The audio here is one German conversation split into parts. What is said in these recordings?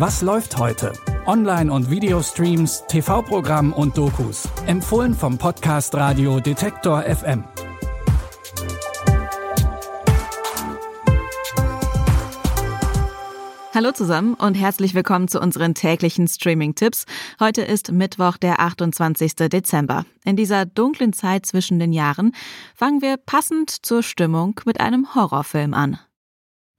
Was läuft heute? Online- und Videostreams, TV-Programm und Dokus. Empfohlen vom Podcast Radio Detektor FM. Hallo zusammen und herzlich willkommen zu unseren täglichen Streaming-Tipps. Heute ist Mittwoch, der 28. Dezember. In dieser dunklen Zeit zwischen den Jahren fangen wir passend zur Stimmung mit einem Horrorfilm an.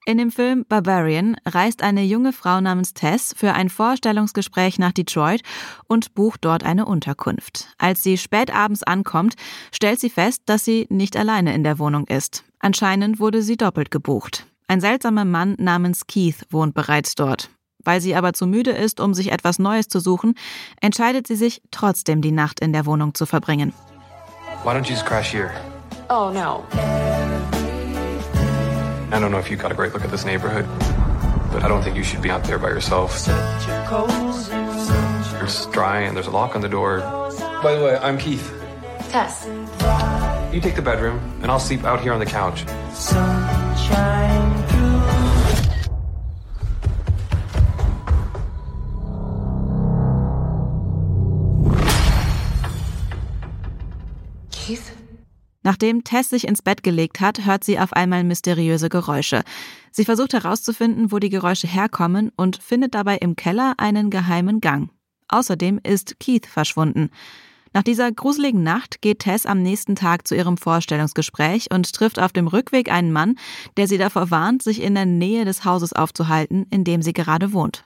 In dem Film Barbarian reist eine junge Frau namens Tess für ein Vorstellungsgespräch nach Detroit und bucht dort eine Unterkunft. Als sie spät abends ankommt, stellt sie fest, dass sie nicht alleine in der Wohnung ist. Anscheinend wurde sie doppelt gebucht. Ein seltsamer Mann namens Keith wohnt bereits dort. Weil sie aber zu müde ist, um sich etwas Neues zu suchen, entscheidet sie sich, trotzdem die Nacht in der Wohnung zu verbringen. Why don't you just crash here? Oh no. I don't know if you got a great look at this neighborhood, but I don't think you should be out there by yourself. It's dry and there's a lock on the door. By the way, I'm Keith. Tess. You take the bedroom, and I'll sleep out here on the couch. Keith? Nachdem Tess sich ins Bett gelegt hat, hört sie auf einmal mysteriöse Geräusche. Sie versucht herauszufinden, wo die Geräusche herkommen und findet dabei im Keller einen geheimen Gang. Außerdem ist Keith verschwunden. Nach dieser gruseligen Nacht geht Tess am nächsten Tag zu ihrem Vorstellungsgespräch und trifft auf dem Rückweg einen Mann, der sie davor warnt, sich in der Nähe des Hauses aufzuhalten, in dem sie gerade wohnt.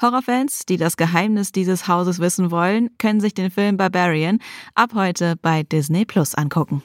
Horrorfans, die das Geheimnis dieses Hauses wissen wollen, können sich den Film Barbarian ab heute bei Disney Plus angucken.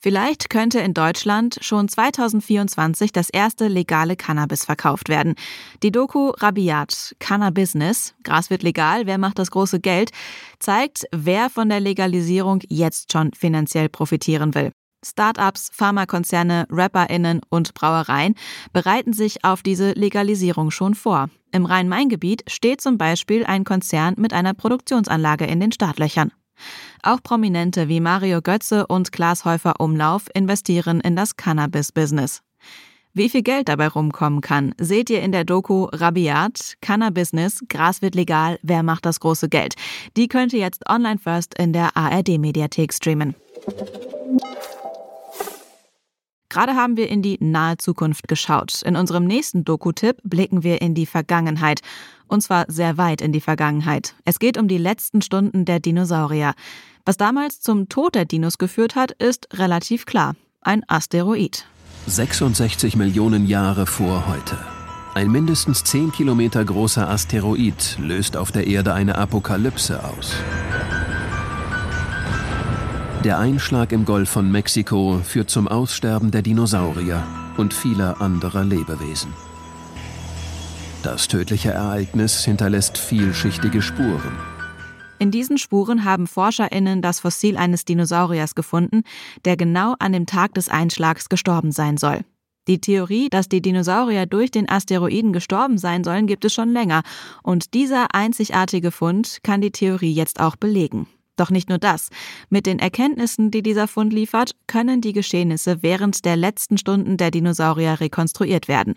Vielleicht könnte in Deutschland schon 2024 das erste legale Cannabis verkauft werden. Die Doku Rabiat, Cannabisness, Gras wird legal, wer macht das große Geld, zeigt, wer von der Legalisierung jetzt schon finanziell profitieren will. Startups, Pharmakonzerne, RapperInnen und Brauereien bereiten sich auf diese Legalisierung schon vor. Im Rhein-Main-Gebiet steht zum Beispiel ein Konzern mit einer Produktionsanlage in den Startlöchern. Auch Prominente wie Mario Götze und Klaas Häufer Umlauf investieren in das Cannabis-Business. Wie viel Geld dabei rumkommen kann, seht ihr in der Doku Rabiat, Cannabis, Gras wird legal, wer macht das große Geld? Die könnt ihr jetzt online first in der ARD-Mediathek streamen. Gerade haben wir in die nahe Zukunft geschaut. In unserem nächsten Doku-Tipp blicken wir in die Vergangenheit. Und zwar sehr weit in die Vergangenheit. Es geht um die letzten Stunden der Dinosaurier. Was damals zum Tod der Dinos geführt hat, ist relativ klar. Ein Asteroid. 66 Millionen Jahre vor heute. Ein mindestens 10 Kilometer großer Asteroid löst auf der Erde eine Apokalypse aus. Der Einschlag im Golf von Mexiko führt zum Aussterben der Dinosaurier und vieler anderer Lebewesen. Das tödliche Ereignis hinterlässt vielschichtige Spuren. In diesen Spuren haben ForscherInnen das Fossil eines Dinosauriers gefunden, der genau an dem Tag des Einschlags gestorben sein soll. Die Theorie, dass die Dinosaurier durch den Asteroiden gestorben sein sollen, gibt es schon länger, und dieser einzigartige Fund kann die Theorie jetzt auch belegen. Doch nicht nur das. Mit den Erkenntnissen, die dieser Fund liefert, können die Geschehnisse während der letzten Stunden der Dinosaurier rekonstruiert werden.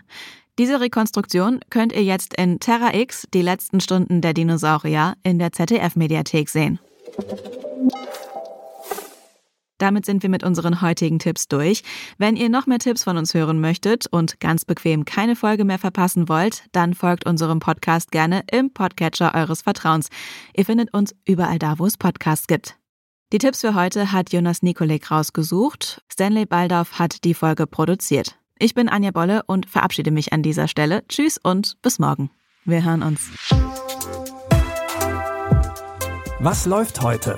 Diese Rekonstruktion könnt ihr jetzt in Terra X, die letzten Stunden der Dinosaurier, in der ZDF-Mediathek sehen. Damit sind wir mit unseren heutigen Tipps durch. Wenn ihr noch mehr Tipps von uns hören möchtet und ganz bequem keine Folge mehr verpassen wollt, dann folgt unserem Podcast gerne im Podcatcher eures Vertrauens. Ihr findet uns überall da, wo es Podcasts gibt. Die Tipps für heute hat Jonas Nikolek rausgesucht. Stanley Baldorf hat die Folge produziert. Ich bin Anja Bolle und verabschiede mich an dieser Stelle. Tschüss und bis morgen. Wir hören uns. Was läuft heute?